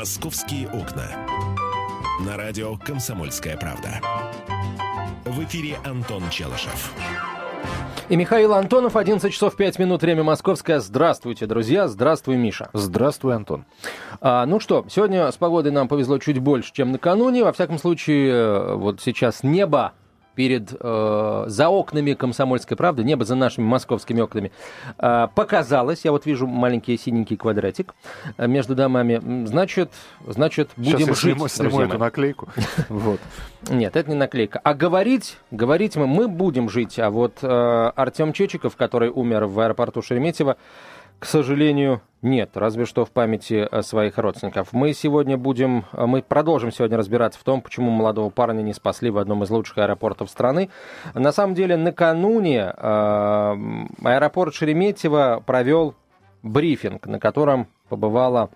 «Московские окна». На радио «Комсомольская правда». В эфире Антон Челышев. И Михаил Антонов, 11 часов 5 минут, время московское. Здравствуйте, друзья. Здравствуй, Миша. Здравствуй, Антон. А, ну что, сегодня с погодой нам повезло чуть больше, чем накануне. Во всяком случае, э, вот сейчас небо перед, э, за окнами «Комсомольской правды», небо за нашими московскими окнами, э, показалось, я вот вижу маленький синенький квадратик э, между домами, значит, значит будем Сейчас я жить, сниму, сниму друзья эту наклейку. Вот. Нет, это не наклейка. А говорить, говорить мы, мы будем жить. А вот э, Артем Чечиков, который умер в аэропорту Шереметьево, к сожалению, нет, разве что в памяти э, своих родственников. Мы сегодня будем, э, мы продолжим сегодня разбираться в том, почему молодого парня не спасли в одном из лучших аэропортов страны. На самом деле, накануне э, аэропорт Шереметьево провел брифинг, на котором побывала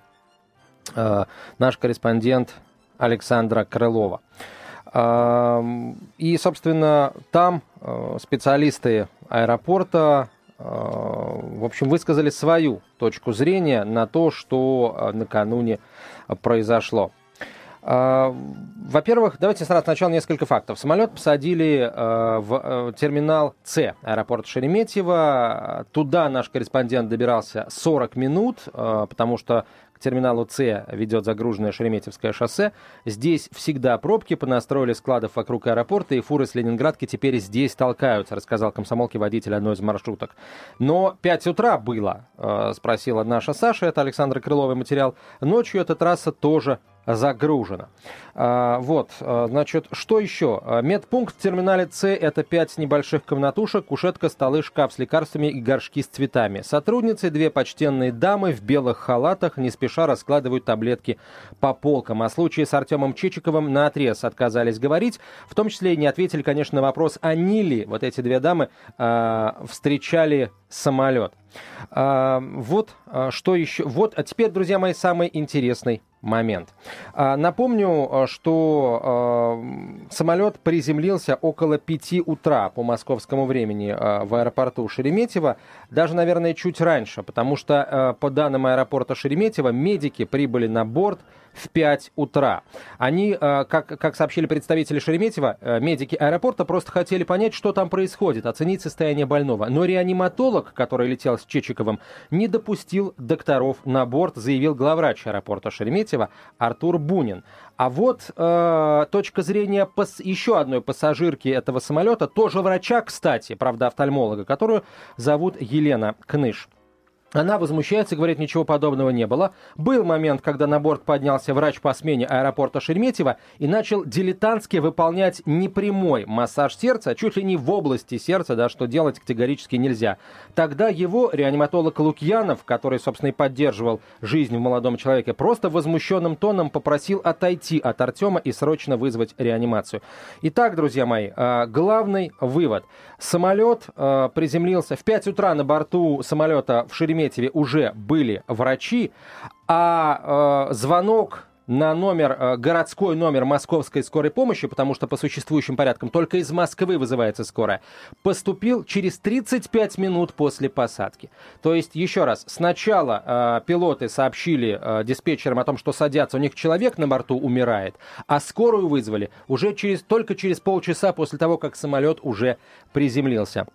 э, наш корреспондент Александра Крылова. А, И, собственно, там э, специалисты аэропорта, э, в общем, высказали свою точку зрения на то, что э, накануне произошло. А, Во-первых, давайте сразу сначала несколько фактов. Самолет посадили э, в э, терминал С аэропорта Шереметьево. Туда наш корреспондент добирался 40 минут, э, потому что к терминалу С ведет загруженное Шереметьевское шоссе. Здесь всегда пробки, понастроили складов вокруг аэропорта, и фуры с Ленинградки теперь здесь толкаются, рассказал комсомолке водитель одной из маршруток. Но 5 утра было, спросила наша Саша, это Александра Крыловый материал. Ночью эта трасса тоже загружена. А, Вот, а, значит, что еще? А, Медпункт в терминале С – это пять небольших комнатушек, кушетка, столы, шкаф с лекарствами и горшки с цветами. Сотрудницы, две почтенные дамы в белых халатах, не спеша раскладывают таблетки по полкам. О случае с Артемом Чичиковым на отрез отказались говорить, в том числе и не ответили, конечно, на вопрос, они ли, вот эти две дамы, встречали самолет. Вот что еще. Вот, а теперь, друзья мои, самый интересный момент. А, Напомню, а, что а, самолет приземлился около 5 утра по московскому времени в аэропорту Шереметьево, даже, наверное, чуть раньше, потому что, по данным аэропорта Шереметьево, медики прибыли на борт в 5 утра. Они, как, как сообщили представители Шереметьево, а, медики аэропорта просто хотели понять, что там происходит, оценить состояние больного. Но реаниматолог, который летел с Чечиковым, не допустил докторов на борт, заявил главврач аэропорта Шереметьево Артур Бунин. А вот э, точка зрения пас- еще одной пассажирки этого самолета, тоже врача, кстати, правда, офтальмолога, которую зовут Елена Кныш. Она возмущается, говорит, ничего подобного не было. Был момент, когда на борт поднялся врач по смене аэропорта Шереметьево и начал дилетантски выполнять непрямой массаж сердца, чуть ли не в области сердца, да, что делать категорически нельзя. Тогда его реаниматолог Лукьянов, который, собственно, и поддерживал жизнь в молодом человеке, просто возмущенным тоном попросил отойти от Артема и срочно вызвать реанимацию. Итак, друзья мои, э, главный вывод. Самолет э, приземлился в 5 утра на борту самолета в Шереметьеве уже были врачи, а э, звонок на номер, э, городской номер московской скорой помощи, потому что по существующим порядкам только из Москвы вызывается скорая, поступил через 35 минут после посадки. То есть, еще раз, сначала э, пилоты сообщили э, диспетчерам о том, что садятся, у них человек на борту умирает, а скорую вызвали уже через, только через полчаса после того, как самолет уже приземлился.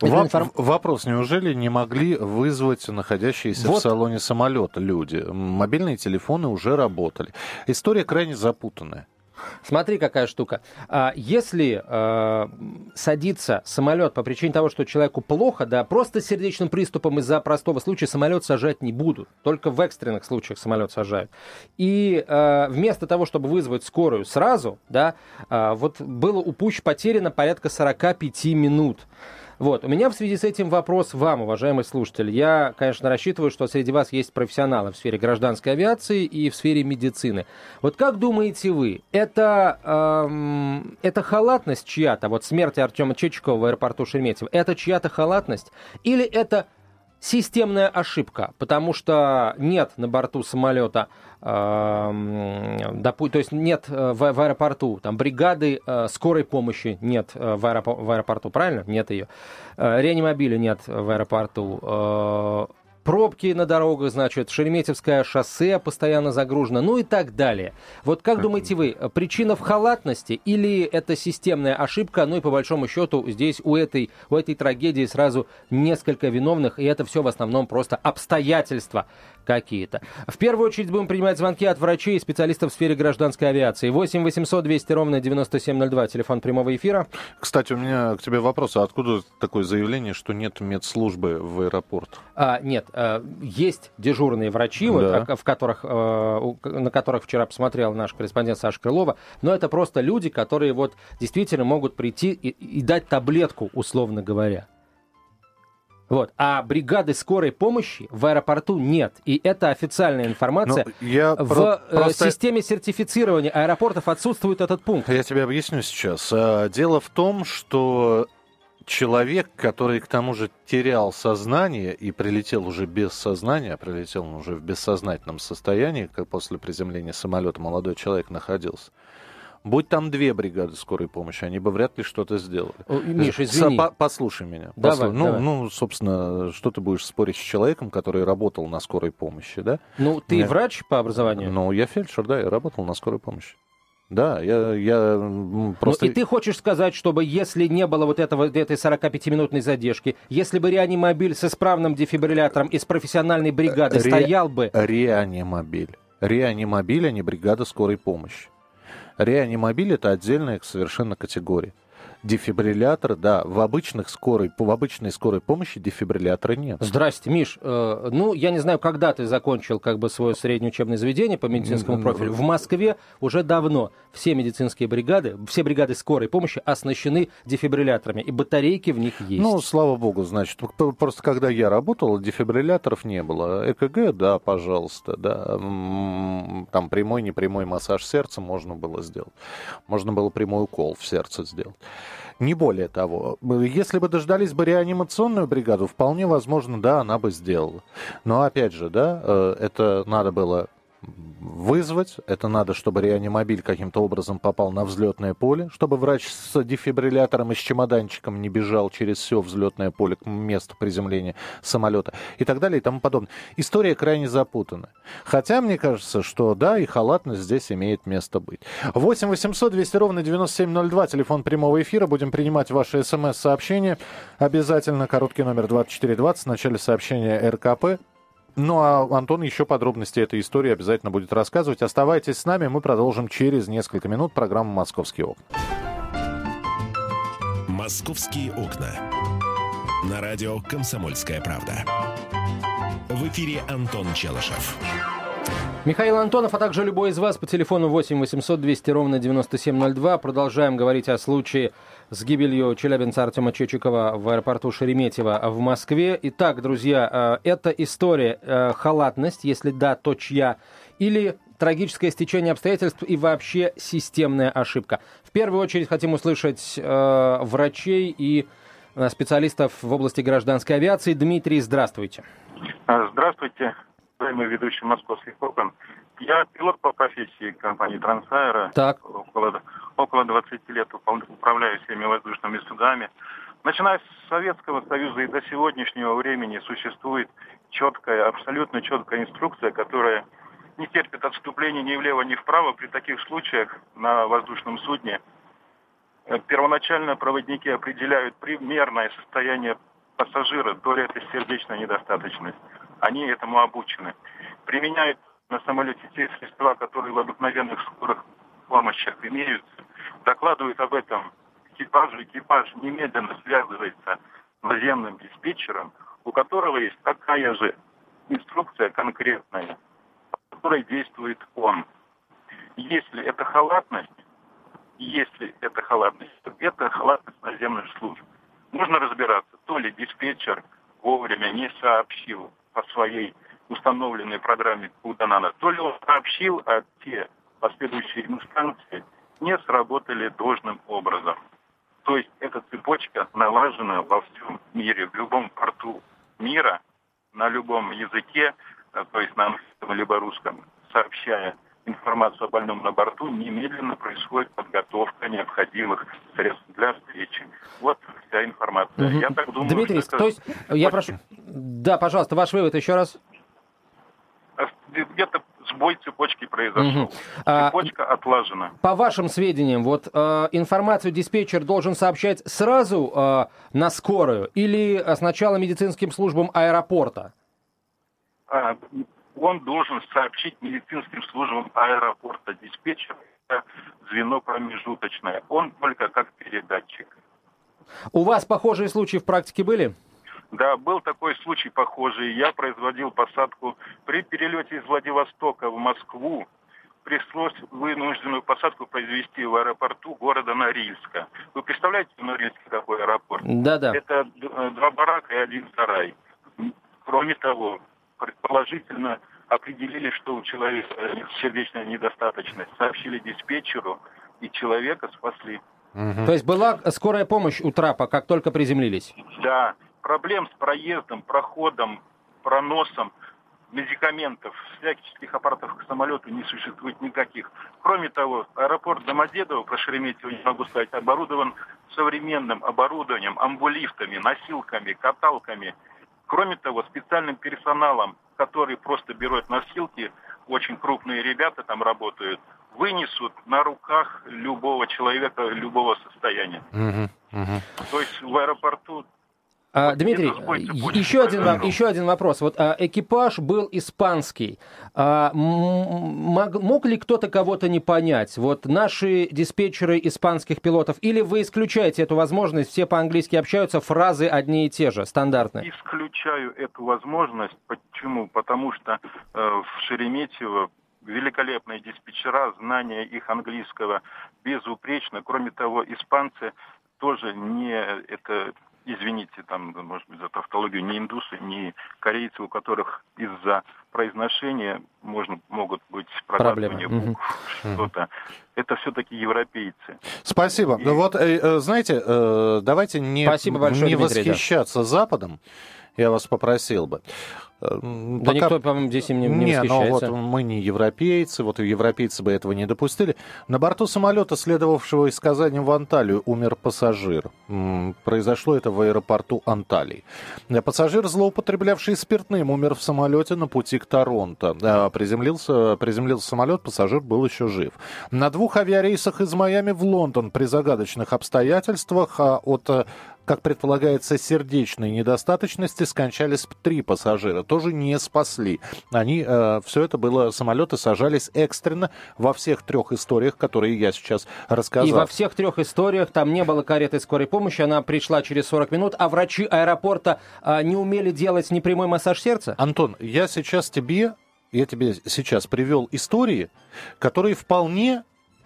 Воп- информ- Вопрос, неужели не могли вызвать находящиеся в Вот. салоне самолета люди? Мобильные телефоны уже работали. История крайне запутанная. Смотри, какая штука. А, Если э, садится самолет по причине того, что человеку плохо, да, просто сердечным приступом из-за простого случая самолет сажать не будут. Только в экстренных случаях самолет сажают. И э, вместо того, чтобы вызвать скорую сразу, да, э, вот было упущено, потеряно порядка 45 минут. Вот, у меня в связи с этим вопрос вам, уважаемый слушатель. Я, конечно, рассчитываю, что среди вас есть профессионалы в сфере гражданской авиации и в сфере медицины. Вот как думаете вы, это, эм, это халатность чья-то, вот смерть Артема Чечикова в аэропорту Шереметьево, это чья-то халатность или это системная ошибка, потому что нет на борту самолета, эм, допу- то есть нет э, в, в аэропорту там бригады э, скорой помощи нет э, в, аэропо- в аэропорту, правильно? Нет ее. Э, реанимобиля нет в аэропорту. Пробки на дорогах, значит, Шереметьевское шоссе постоянно загружено, ну и так далее. Вот как думаете вы, причина в халатности или это системная ошибка, ну и по большому счету здесь у этой, у этой трагедии сразу несколько виновных, и это все в основном просто обстоятельства какие-то. В первую очередь будем принимать звонки от врачей и специалистов в сфере гражданской авиации. 8 800 200 ровно 9702, телефон прямого эфира. Кстати, у меня к тебе вопрос. А откуда такое заявление, что нет медслужбы в аэропорт? А, нет, а, есть дежурные врачи, да. вот, в которых, а, на которых вчера посмотрел наш корреспондент Саша Крылова, но это просто люди, которые вот действительно могут прийти и, и дать таблетку, условно говоря. Вот. А бригады скорой помощи в аэропорту нет. И это официальная информация. Ну, я в про- э, просто... системе сертифицирования аэропортов отсутствует этот пункт. Я тебе объясню сейчас. А, дело в том, что человек, который к тому же терял сознание и прилетел уже без сознания, а прилетел он уже в бессознательном состоянии, как после приземления самолета молодой человек находился, Будь там две бригады скорой помощи, они бы вряд ли что-то сделали. Миша, извини. По послушай меня. Давай, послушай. Ну, давай. ну, собственно, что ты будешь спорить с человеком, который работал на скорой помощи, да? Ну, ты я... врач по образованию? Ну, я фельдшер, да, я работал на скорой помощи. Да, я, я просто... Ну, и ты хочешь сказать, чтобы если не было вот этого, этой 45-минутной задержки, если бы реанимобиль с исправным дефибриллятором из профессиональной бригады Ре... стоял бы... Реанимобиль. Реанимобиль, а не бригада скорой помощи. Реанимобиль – это отдельная совершенно категория. Дефибриллятор, да, в, обычных скорой, в обычной скорой помощи дефибриллятора нет. Здрасте, Миш. Э, ну, я не знаю, когда ты закончил как бы свое среднее учебное заведение по медицинскому профилю. В Москве уже давно все медицинские бригады, все бригады скорой помощи оснащены дефибрилляторами, и батарейки в них есть. Ну, слава богу, значит. Просто когда я работал, дефибрилляторов не было. ЭКГ, да, пожалуйста, да. Там прямой, непрямой массаж сердца можно было сделать. Можно было прямой укол в сердце сделать. Не более того. Если бы дождались бы реанимационную бригаду, вполне возможно, да, она бы сделала. Но опять же, да, э, это надо было вызвать. Это надо, чтобы реанимобиль каким-то образом попал на взлетное поле, чтобы врач с дефибриллятором и с чемоданчиком не бежал через все взлетное поле к месту приземления самолета и так далее и тому подобное. История крайне запутанная. Хотя мне кажется, что да, и халатность здесь имеет место быть. 8 800 200 ровно 9702, телефон прямого эфира. Будем принимать ваши смс-сообщения. Обязательно короткий номер 2420 в начале сообщения РКП. Ну а Антон еще подробности этой истории обязательно будет рассказывать. Оставайтесь с нами, мы продолжим через несколько минут программу «Московские окна». «Московские окна». На радио «Комсомольская правда». В эфире Антон Челышев. Михаил Антонов, а также любой из вас по телефону 8 800 200 ровно 9702. Продолжаем говорить о случае с гибелью челябинца Артема Чечикова в аэропорту Шереметьево в Москве. Итак, друзья, э, это история э, халатность, если да, то чья, или трагическое стечение обстоятельств и вообще системная ошибка. В первую очередь хотим услышать э, врачей и специалистов в области гражданской авиации. Дмитрий, здравствуйте. Здравствуйте, уважаемый ведущий московских окон. Я пилот по профессии компании Трансайра. Так. Около, около 20 лет управляю всеми воздушными судами. Начиная с Советского Союза и до сегодняшнего времени существует четкая, абсолютно четкая инструкция, которая не терпит отступления ни влево, ни вправо. При таких случаях на воздушном судне первоначально проводники определяют примерное состояние пассажира, то ли это сердечная недостаточность. Они этому обучены. Применяют на самолете те средства, которые в обыкновенных скорых помощях имеются, докладывают об этом экипажу. Экипаж немедленно связывается с наземным диспетчером, у которого есть такая же инструкция конкретная, по которой действует он. Если это халатность, если это халатность, то это халатность наземных служб. Нужно разбираться, то ли диспетчер вовремя не сообщил по своей установленной программе куда надо, то ли он сообщил, а те последующие инстанции не сработали должным образом. То есть эта цепочка налажена во всем мире, в любом порту мира, на любом языке, э, то есть на английском либо русском, сообщая информацию о больном на борту, немедленно происходит подготовка необходимых средств для встречи. Вот вся информация. Угу. Я так думаю, Дмитрий, что это... то есть, я прошу... Да, пожалуйста, ваш вывод еще раз. Где-то сбой цепочки произошел. Угу. Цепочка а, отлажена. По вашим сведениям, вот э, информацию диспетчер должен сообщать сразу э, на скорую или э, сначала медицинским службам аэропорта? А, он должен сообщить медицинским службам аэропорта. Диспетчер это звено промежуточное. Он только как передатчик. У вас похожие случаи в практике были? Да, был такой случай похожий. Я производил посадку при перелете из Владивостока в Москву. Пришлось вынужденную посадку произвести в аэропорту города Норильска. Вы представляете в Норильске какой аэропорт? Да-да. Это два барака и один сарай. Кроме того, предположительно определили, что у человека сердечная недостаточность. Сообщили диспетчеру, и человека спасли. Угу. То есть была скорая помощь у трапа, как только приземлились? Да проблем с проездом, проходом, проносом медикаментов, всяческих аппаратов к самолету не существует никаких. Кроме того, аэропорт Домодедово, про Шереметьево не могу сказать, оборудован современным оборудованием, амбулифтами, носилками, каталками. Кроме того, специальным персоналом, который просто берет носилки, очень крупные ребята там работают, вынесут на руках любого человека, любого состояния. Угу, угу. То есть в аэропорту а, Дмитрий, еще один, еще один вопрос. Вот а, экипаж был испанский. А, мог, мог ли кто-то кого-то не понять? Вот наши диспетчеры испанских пилотов, или вы исключаете эту возможность, все по-английски общаются, фразы одни и те же, стандартные? Исключаю эту возможность. Почему? Потому что э, в Шереметьево великолепные диспетчера, знание их английского безупречно. Кроме того, испанцы тоже не это извините, там, может быть, за тавтологию, не индусы, не корейцы, у которых из-за произношения можно, могут быть прокладывания букв, что-то. Это все-таки европейцы. Спасибо. И... Ну вот, э, э, знаете, э, давайте не, Спасибо большое, не Дмитрий, восхищаться да. Западом я вас попросил бы. Да Пока... никто, по-моему, здесь им не, не, не ну вот мы не европейцы, вот европейцы бы этого не допустили. На борту самолета, следовавшего из Казани в Анталию, умер пассажир. Произошло это в аэропорту Анталии. Пассажир, злоупотреблявший спиртным, умер в самолете на пути к Торонто. Приземлился, приземлился самолет, пассажир был еще жив. На двух авиарейсах из Майами в Лондон при загадочных обстоятельствах а от как предполагается, сердечной недостаточности скончались три пассажира. Тоже не спасли. Они, э, все это было, самолеты сажались экстренно во всех трех историях, которые я сейчас рассказал. И во всех трех историях там не было кареты скорой помощи, она пришла через 40 минут, а врачи аэропорта э, не умели делать непрямой массаж сердца? Антон, я сейчас тебе я тебе сейчас привел истории, которые вполне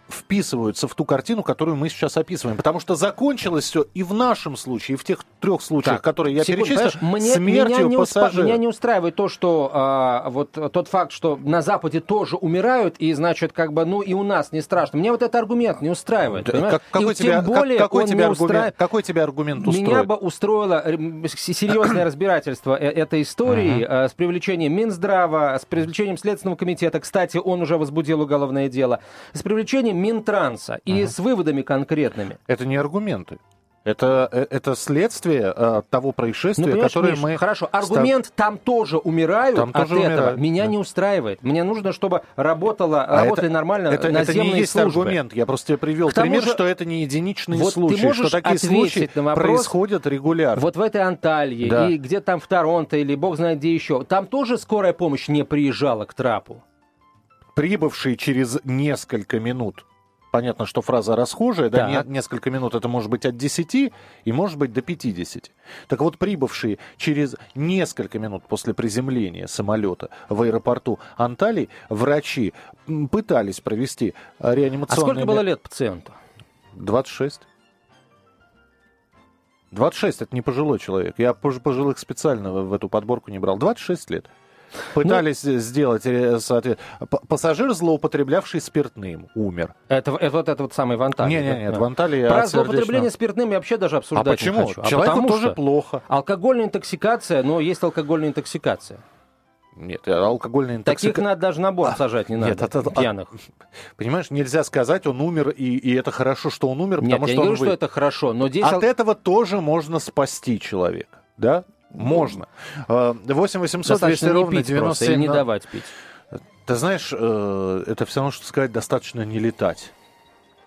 вписываются в ту картину, которую мы сейчас описываем. Потому что закончилось все и в нашем случае, и в тех трех случаях, так, которые я секунду, перечислил, мне, смертью меня не пассажира. Меня не устраивает то, что а, вот тот факт, что на Западе тоже умирают, и значит, как бы, ну и у нас не страшно. Мне вот этот аргумент не устраивает. Как, какой, и тебя, тем более как, какой, тебе аргумент, устраив... какой тебе аргумент устроит? Меня бы устроило серьезное разбирательство э, этой истории uh-huh. с привлечением Минздрава, с привлечением Следственного комитета. Кстати, он уже возбудил уголовное дело. С привлечением Минтранса и с выводами конкретными. Это не аргументы. Это, э, это следствие э, того происшествия, ну, которое Миш, мы... Хорошо, аргумент став... там тоже умирают там от тоже этого. Умирают. Меня да. не устраивает. Мне нужно, чтобы работала, а работали это, нормально это, наземные это не есть службы. аргумент. Я просто тебе привел К пример, же, что это не единичные вот случаи, что такие случаи на вопрос, происходят регулярно. Вот в этой Анталии да. и где там в Торонто или бог знает где еще, там тоже скорая помощь не приезжала к трапу. Прибывший через несколько минут понятно, что фраза расхожая, да, не, несколько минут это может быть от 10 и может быть до 50. Так вот, прибывшие через несколько минут после приземления самолета в аэропорту Анталии, врачи пытались провести реанимационные... А сколько было лет пациенту? 26. 26 это не пожилой человек. Я пожилых специально в эту подборку не брал. 26 лет. Пытались ну, сделать, э, соответственно, пассажир, злоупотреблявший спиртным, умер. Это, это вот это вот самый в Анталии. Нет, нет, нет, да. в Анталии Про злоупотребление спиртным я вообще даже обсуждать а почему? не хочу. А Человеку тоже плохо. Алкогольная интоксикация, но есть алкогольная интоксикация. Нет, алкогольный интоксикация... Таких надо даже на борт сажать, не надо, Нет, это, пьяных. Понимаешь, нельзя сказать, он умер, и, и это хорошо, что он умер, Нет, потому я что не говорю, что это хорошо, но здесь... От этого тоже можно спасти человека, да? Можно. 8 800 200 ровно 97... не давать пить. Ты знаешь, э, это все равно, что сказать, достаточно не летать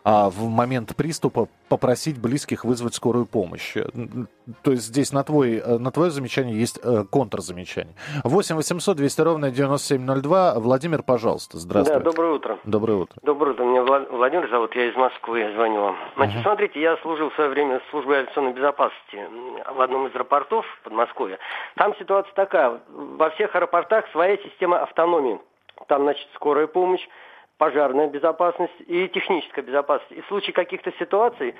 а в момент приступа попросить близких вызвать скорую помощь. То есть здесь на, твой, э, на твое замечание есть э, контрзамечание. 8 800 200 ровно 9702. Владимир, пожалуйста, здравствуйте. Да, доброе утро. Доброе утро. Доброе утро. Меня Владимир зовут, я из Москвы, я звоню вам. Значит, uh-huh. смотрите, я служил в свое время в службе авиационной безопасности в одном из аэропортов в Подмосковье. Там ситуация такая. Во всех аэропортах своя система автономии. Там, значит, скорая помощь, пожарная безопасность и техническая безопасность. И в случае каких-то ситуаций,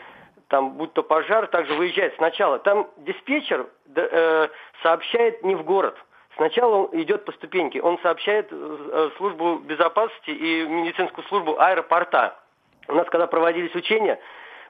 там, будь то пожар, также выезжает сначала. Там диспетчер э, сообщает не в город. Сначала он идет по ступеньке. Он сообщает э, службу безопасности и медицинскую службу аэропорта. У нас, когда проводились учения,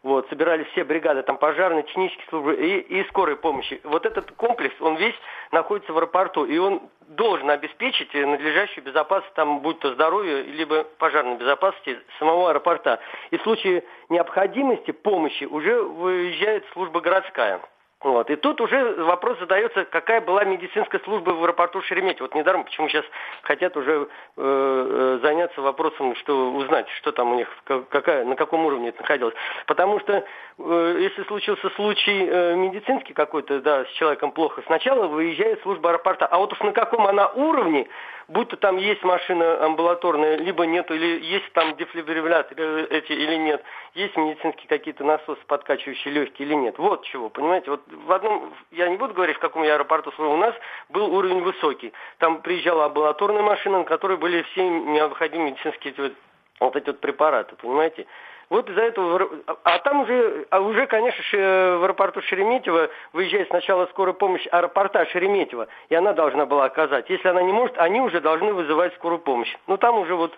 вот, собирались все бригады, там пожарные, технические службы и, и скорой помощи. Вот этот комплекс, он весь находится в аэропорту, и он должен обеспечить надлежащую безопасность, там, будь то здоровье, либо пожарной безопасности самого аэропорта. И в случае необходимости помощи уже выезжает служба городская. Вот. И тут уже вопрос задается, какая была медицинская служба в аэропорту Шереметьево. Вот недаром, почему сейчас хотят уже э, э, заняться вопросом, что узнать, что там у них, какая, на каком уровне это находилось. Потому что э, если случился случай э, медицинский какой-то, да, с человеком плохо, сначала выезжает служба аэропорта. А вот уж на каком она уровне, будь то там есть машина амбулаторная, либо нет, или есть там дефибрилляторы эти или нет, есть медицинские какие-то насосы, подкачивающие легкие или нет. Вот чего, понимаете, вот в одном, я не буду говорить, в каком я аэропорту служил, у нас был уровень высокий. Там приезжала амбулаторная машина, на которой были все необходимые медицинские вот эти вот препараты, понимаете. Вот из-за этого, а там уже, а уже, конечно, в аэропорту Шереметьево выезжает сначала скорая помощь аэропорта Шереметьево, и она должна была оказать. Если она не может, они уже должны вызывать скорую помощь. Ну там уже вот,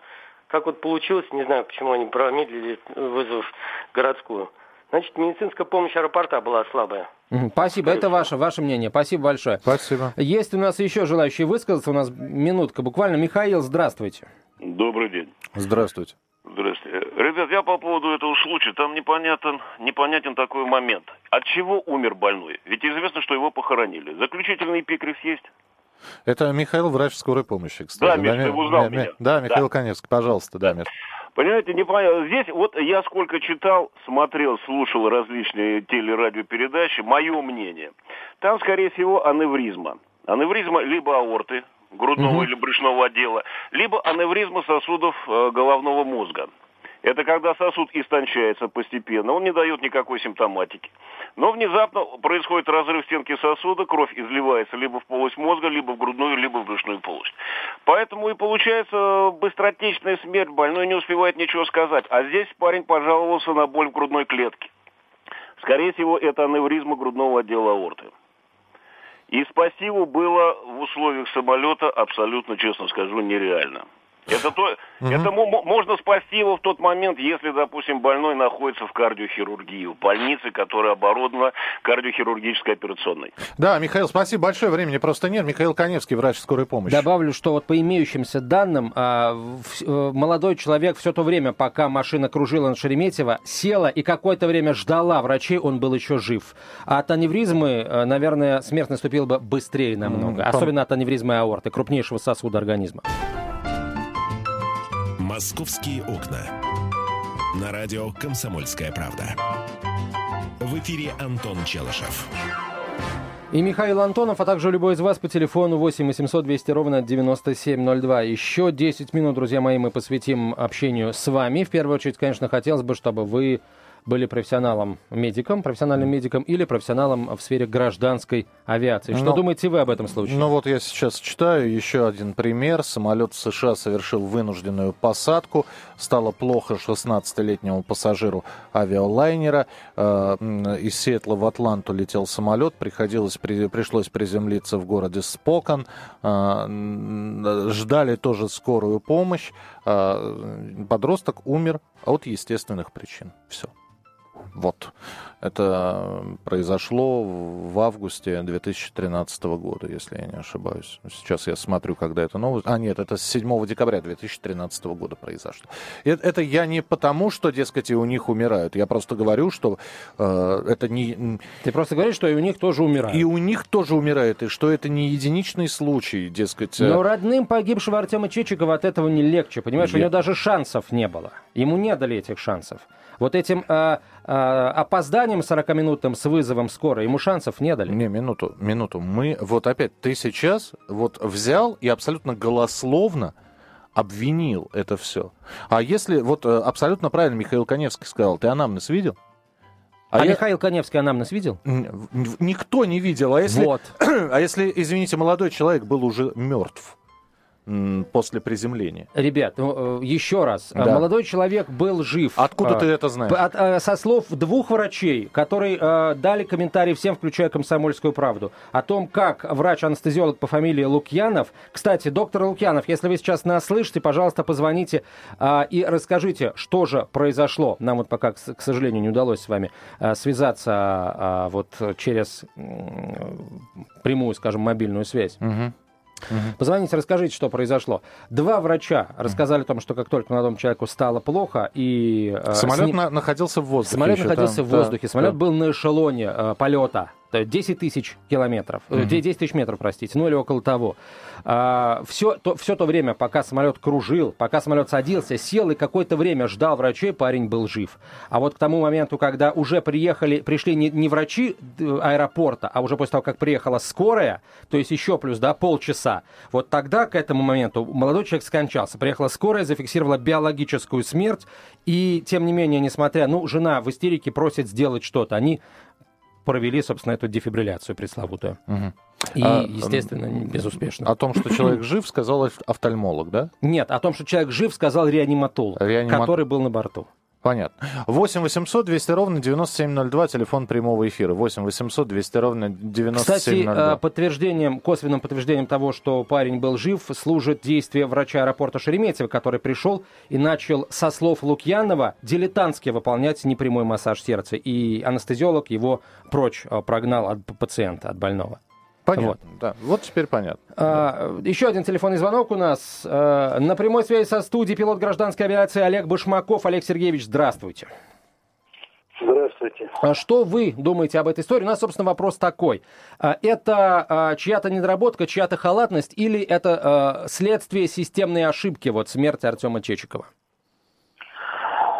как вот получилось, не знаю, почему они промедлили, вызвав городскую. Значит, медицинская помощь аэропорта была слабая. Спасибо, это ваше, ваше мнение. Спасибо большое. Спасибо. Есть у нас еще желающие высказаться. У нас минутка буквально. Михаил, здравствуйте. Добрый день. Здравствуйте. Здравствуйте. Ребят, я по поводу этого случая, там непонятен, непонятен такой момент. От чего умер больной? Ведь известно, что его похоронили. Заключительный эпикриз есть? Это Михаил, врач скорой помощи, кстати. Да, Миш, ты узнал да, меня. Да, Михаил да. Коневский, пожалуйста, да, Миш. Понимаете, непонятно. Здесь вот я сколько читал, смотрел, слушал различные телерадиопередачи, мое мнение. Там, скорее всего, аневризма. Аневризма либо аорты, грудного угу. или брюшного отдела, либо аневризма сосудов э, головного мозга. Это когда сосуд истончается постепенно, он не дает никакой симптоматики. Но внезапно происходит разрыв стенки сосуда, кровь изливается либо в полость мозга, либо в грудную, либо в брюшную полость. Поэтому и получается быстротечная смерть, больной не успевает ничего сказать. А здесь парень пожаловался на боль в грудной клетке. Скорее всего, это аневризма грудного отдела аорты. И спасти его было в условиях самолета абсолютно, честно скажу, нереально. Это, то, угу. это можно спасти его в тот момент, если, допустим, больной находится в кардиохирургии, в больнице, которая оборудована кардиохирургической операционной. Да, Михаил, спасибо большое. Времени просто нет. Михаил Коневский, врач скорой помощи. Добавлю, что вот по имеющимся данным, а, э, молодой человек все то время, пока машина кружила на Шереметьево, села и какое-то время ждала врачей, он был еще жив. А от аневризмы, э, наверное, смерть наступила бы быстрее намного. Особенно от аневризмы аорты, крупнейшего сосуда организма. «Московские окна». На радио «Комсомольская правда». В эфире Антон Челышев. И Михаил Антонов, а также любой из вас по телефону 8 800 200 ровно 9702. Еще 10 минут, друзья мои, мы посвятим общению с вами. В первую очередь, конечно, хотелось бы, чтобы вы были профессионалом-медиком, профессиональным медиком или профессионалом в сфере гражданской авиации. Что Но, ну, думаете вы об этом случае? Ну вот я сейчас читаю еще один пример. Самолет США совершил вынужденную посадку. Стало плохо 16-летнему пассажиру авиалайнера. Э, из Сиэтла в Атланту летел самолет. Приходилось, при, пришлось приземлиться в городе Спокон. Э, ждали тоже скорую помощь. Э, подросток умер от естественных причин. Все. Вот. Это произошло в августе 2013 года, если я не ошибаюсь. Сейчас я смотрю, когда это новость. А, нет, это с 7 декабря 2013 года произошло. Это, я не потому, что, дескать, и у них умирают. Я просто говорю, что э, это не... Ты просто говоришь, что и у них тоже умирают. И у них тоже умирает, и что это не единичный случай, дескать. Э, Но родным погибшего Артема Чечикова от этого не легче. Понимаешь, я... у него даже шансов не было. Ему не дали этих шансов. Вот этим э, э, опозданием 40-минутным с вызовом скорой ему шансов не дали. Не, минуту, минуту. Мы, вот опять, ты сейчас вот взял и абсолютно голословно обвинил это все. А если, вот э, абсолютно правильно Михаил Коневский сказал, ты анамнез видел? А, а я... Михаил Коневский анамнез видел? Никто не видел. А если, вот. а если, извините, молодой человек был уже мертв? После приземления. Ребят, ну, э, еще раз. Да. Молодой человек был жив. Откуда а, ты это знаешь? От, а, со слов двух врачей, которые а, дали комментарии всем, включая «Комсомольскую правду», о том, как врач-анестезиолог по фамилии Лукьянов... Кстати, доктор Лукьянов, если вы сейчас нас слышите, пожалуйста, позвоните а, и расскажите, что же произошло. Нам вот пока, к сожалению, не удалось с вами а, связаться а, вот через прямую, скажем, мобильную связь. Угу. Угу. Позвоните, расскажите, что произошло. Два врача рассказали о том, что как только молодому человеку стало плохо и... Э, Самолет ним... находился в воздухе. Самолет находился там, в воздухе. Да, Самолет да. был на эшелоне э, полета. 10 тысяч километров, mm-hmm. 10 тысяч метров, простите, ну или около того. А, все, то, все то время, пока самолет кружил, пока самолет садился, сел и какое-то время ждал врачей, парень был жив. А вот к тому моменту, когда уже приехали, пришли не, не врачи э, аэропорта, а уже после того, как приехала скорая, то есть еще плюс, да, полчаса, вот тогда к этому моменту молодой человек скончался. Приехала скорая, зафиксировала биологическую смерть, и тем не менее, несмотря, ну, жена в истерике просит сделать что-то, они провели, собственно, эту дефибрилляцию пресловутую. Угу. И, а, естественно, безуспешно. О том, что человек жив, сказал офтальмолог, да? Нет, о том, что человек жив, сказал реаниматолог, Реанима... который был на борту. Понятно. 8 800 200 ровно 9702, телефон прямого эфира. 8 800 200 ровно 9702. Кстати, э, подтверждением, косвенным подтверждением того, что парень был жив, служит действие врача аэропорта Шереметьево, который пришел и начал, со слов Лукьянова, дилетантски выполнять непрямой массаж сердца. И анестезиолог его прочь э, прогнал от пациента, от больного. Понятно, вот. да. Вот теперь понятно. А, да. Еще один телефонный звонок у нас. А, на прямой связи со студией пилот гражданской авиации Олег Башмаков. Олег Сергеевич, здравствуйте. Здравствуйте. А что вы думаете об этой истории? У нас, собственно, вопрос такой. А, это чья-то недоработка, чья-то халатность или это следствие системной ошибки, вот смерти Артема Чечикова?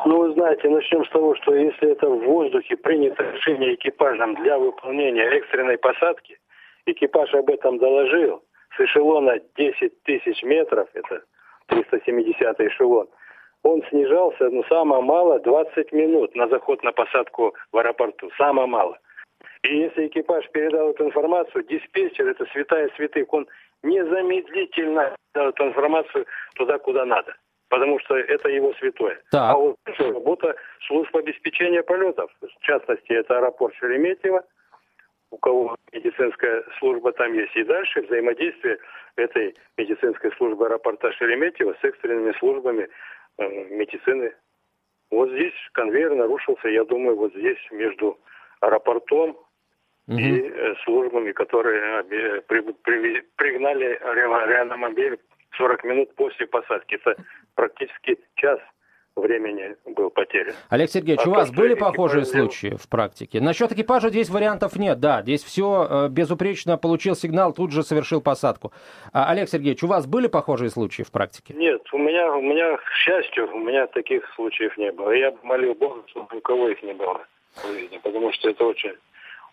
Ну, вы знаете, начнем с того, что если это в воздухе принято решение экипажем для выполнения экстренной посадки, Экипаж об этом доложил. С эшелона 10 тысяч метров, это 370 эшелон, он снижался, ну, самое мало, 20 минут на заход на посадку в аэропорту. Самое мало. И если экипаж передал эту информацию, диспетчер, это святая святых, он незамедлительно дал эту информацию туда, куда надо. Потому что это его святое. Так. А вот работа служб обеспечения полетов. В частности, это аэропорт Шереметьево, у кого медицинская служба там есть. И дальше взаимодействие этой медицинской службы аэропорта Шереметьево с экстренными службами э, медицины. Вот здесь конвейер нарушился, я думаю, вот здесь между аэропортом угу. и э, службами, которые э, при, при, пригнали реаномобиль 40 минут после посадки. Это практически час времени был потерян. Олег Сергеевич, а у вас были похожие экипаж... случаи в практике? Насчет экипажа здесь вариантов нет, да, здесь все э, безупречно, получил сигнал, тут же совершил посадку. А, Олег Сергеевич, у вас были похожие случаи в практике? Нет, у меня, у меня, к счастью, у меня таких случаев не было. Я молил Бога, чтобы у кого их не было в жизни, потому что это очень,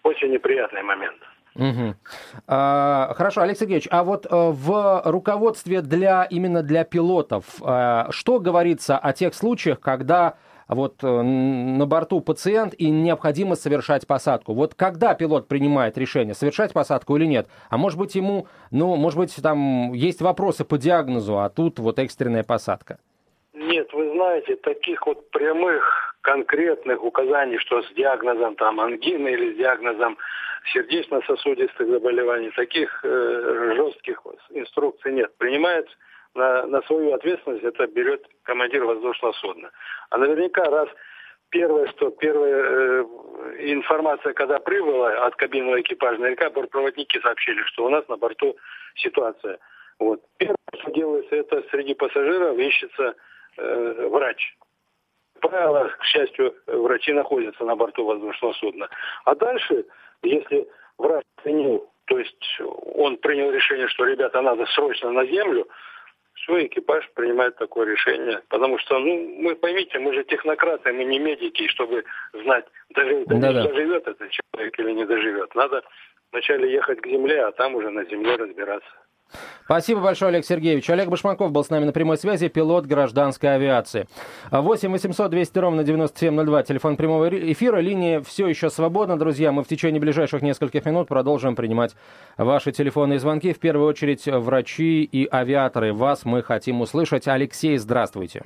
очень неприятный момент. Угу. А, хорошо, Олег Сергеевич, а вот а, в руководстве для именно для пилотов а, что говорится о тех случаях, когда вот э, на борту пациент и необходимо совершать посадку. Вот когда пилот принимает решение, совершать посадку или нет? А может быть ему, ну, может быть, там есть вопросы по диагнозу, а тут вот экстренная посадка? Нет, вы знаете, таких вот прямых конкретных указаний, что с диагнозом там ангины или с диагнозом сердечно-сосудистых заболеваний. Таких э, жестких инструкций нет. Принимает на, на свою ответственность это берет командир воздушного судна. А наверняка раз первое, что первая э, информация, когда прибыла от кабинного экипажа, наверняка бортпроводники сообщили, что у нас на борту ситуация. Вот. Первое, что делается, это среди пассажиров ищется э, врач. Правило, к счастью, врачи находятся на борту воздушного судна. А дальше, если врач принял, то есть он принял решение, что, ребята, надо срочно на землю, все, экипаж принимает такое решение. Потому что, ну, мы поймите, мы же технократы, мы не медики, чтобы знать, доживет, да -да. доживет этот человек или не доживет. Надо вначале ехать к земле, а там уже на земле разбираться. Спасибо большое, Олег Сергеевич. Олег Башмаков был с нами на прямой связи, пилот гражданской авиации. 8 800 200 ровно 9702, телефон прямого эфира. Линия все еще свободна, друзья. Мы в течение ближайших нескольких минут продолжим принимать ваши телефонные звонки. В первую очередь, врачи и авиаторы. Вас мы хотим услышать. Алексей, здравствуйте.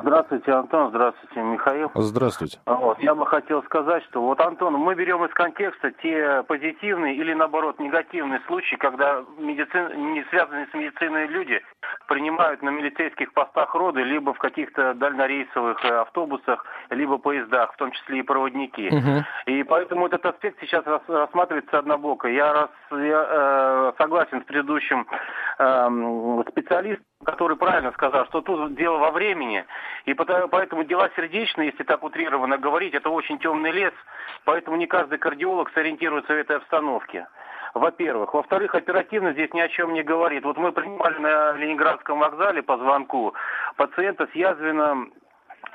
Здравствуйте, Антон. Здравствуйте, Михаил. Здравствуйте. Вот, я бы хотел сказать, что вот, Антон, мы берем из контекста те позитивные или, наоборот, негативные случаи, когда медицин... не связанные с медициной люди принимают на милицейских постах роды, либо в каких-то дальнорейсовых э, автобусах, либо поездах, в том числе и проводники. Угу. И поэтому этот аспект сейчас рассматривается однобоко. Я, раз, я э, согласен с предыдущим э, специалистом, который правильно сказал, что тут дело во времени, и поэтому дела сердечные, если так утрированно говорить, это очень темный лес, поэтому не каждый кардиолог сориентируется в этой обстановке. Во-первых. Во-вторых, оперативно здесь ни о чем не говорит. Вот мы принимали на Ленинградском вокзале по звонку пациента с язвенным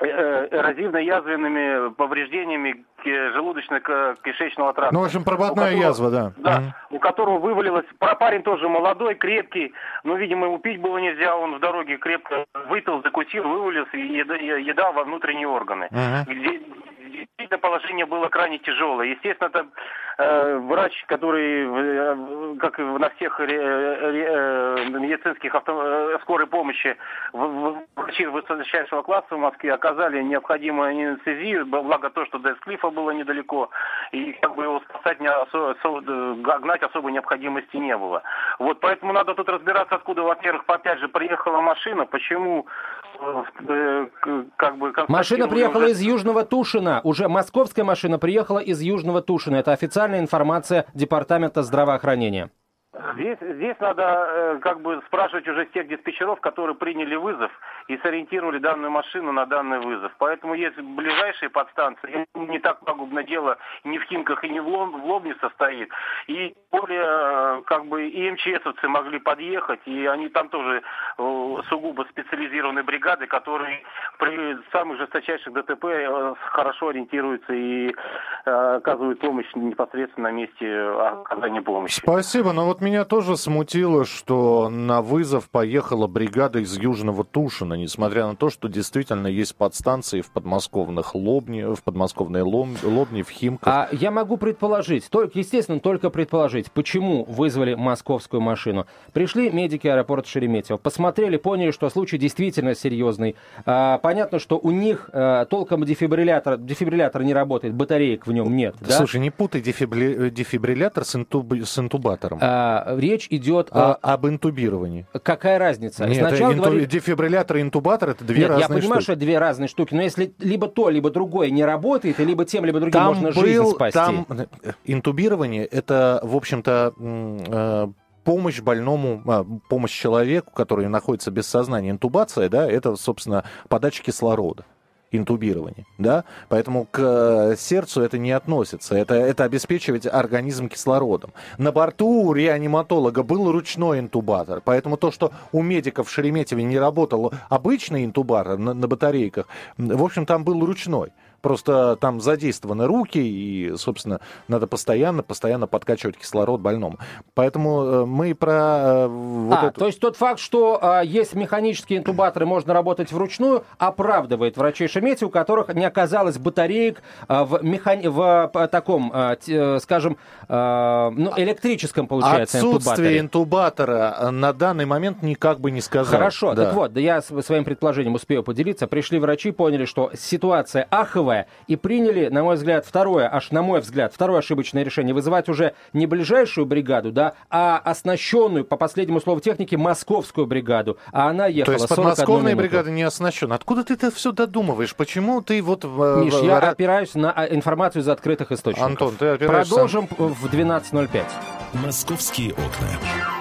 эрозивно-язвенными повреждениями желудочно-кишечного тракта. Ну, в общем, прободная которого, язва, да. Да, угу. у которого вывалилось... Парень тоже молодой, крепкий, но, видимо, ему пить было нельзя, он в дороге крепко выпил, закусил, вывалился и еда во внутренние органы. Угу. Где, действительно положение было крайне тяжелое. Естественно, это э, врач, который, э, как и на всех ре, ре, э, медицинских авто, э, скорой помощи, в, в, врачи высочайшего класса в Москве оказали необходимую анестезию, благо то, что до Эсклифа было недалеко, и как бы его спасать, не осо, осо, гнать особой необходимости не было. Вот, поэтому надо тут разбираться, откуда, во-первых, опять же, приехала машина, почему э, как бы... Машина приехала уже... из Южного Тушина, уже московская машина приехала из Южного Тушина, это официальная информация Департамента здравоохранения. Здесь, здесь надо э, как бы спрашивать уже тех диспетчеров, которые приняли вызов и сориентировали данную машину на данный вызов. Поэтому есть ближайшие подстанции. Не так пагубно дело ни в Химках и ни в, Лом, в Лобне состоит. И более э, как бы и МЧСовцы могли подъехать, и они там тоже э, сугубо специализированные бригады, которые при самых жесточайших ДТП э, хорошо ориентируются и э, оказывают помощь непосредственно на месте оказания помощи. Спасибо, но вот меня тоже смутило, что на вызов поехала бригада из Южного Тушина, несмотря на то, что действительно есть подстанции в подмосковных Лобни, в подмосковной Лобни, в Химках. А я могу предположить, только, естественно, только предположить, почему вызвали московскую машину. Пришли медики аэропорта Шереметьево, посмотрели, поняли, что случай действительно серьезный. А, понятно, что у них а, толком дефибриллятор, дефибриллятор не работает, батареек в нем нет. Да? Слушай, не путай дефибри... дефибриллятор с, интуб... с интубатором. А, речь идет а, о... об интубировании. Какая разница? Нет, Сначала инту... говорит... дефибриллятор и интубатор это две Нет, разные я понимаю, штуки. что это две разные штуки, но если либо то, либо другое не работает, и либо тем, либо другим там можно был, жизнь спасти. Там э, интубирование это, в общем-то, э, помощь больному, а, помощь человеку, который находится без сознания. Интубация, да, это, собственно, подача кислорода интубирование, да, поэтому к э, сердцу это не относится, это, это обеспечивать организм кислородом. На борту у реаниматолога был ручной интубатор, поэтому то, что у медиков в Шереметьеве не работал обычный интубатор на, на батарейках, в общем, там был ручной. Просто там задействованы руки, и, собственно, надо постоянно, постоянно подкачивать кислород больному. Поэтому э, мы про э, вот а, эту... то есть тот факт, что а, есть механические интубаторы, можно работать вручную, оправдывает врачей Шемети, у которых не оказалось батареек а, в, механи... в а, таком, а, т, скажем, а, ну, электрическом, получается, Отсутствие интубаторе. интубатора на данный момент никак бы не сказал. Хорошо, да. так вот, да я своим предположением успею поделиться. Пришли врачи, поняли, что ситуация аховая, Первое. И приняли, на мой взгляд, второе, аж на мой взгляд, второе ошибочное решение. Вызывать уже не ближайшую бригаду, да, а оснащенную, по последнему слову техники, московскую бригаду. А она ехала То есть подмосковная бригада не оснащена. Откуда ты это все додумываешь? Почему ты вот... Миш, я опираюсь на а, информацию из открытых источников. Антон, ты опираешься... Продолжим в 12.05. «Московские окна».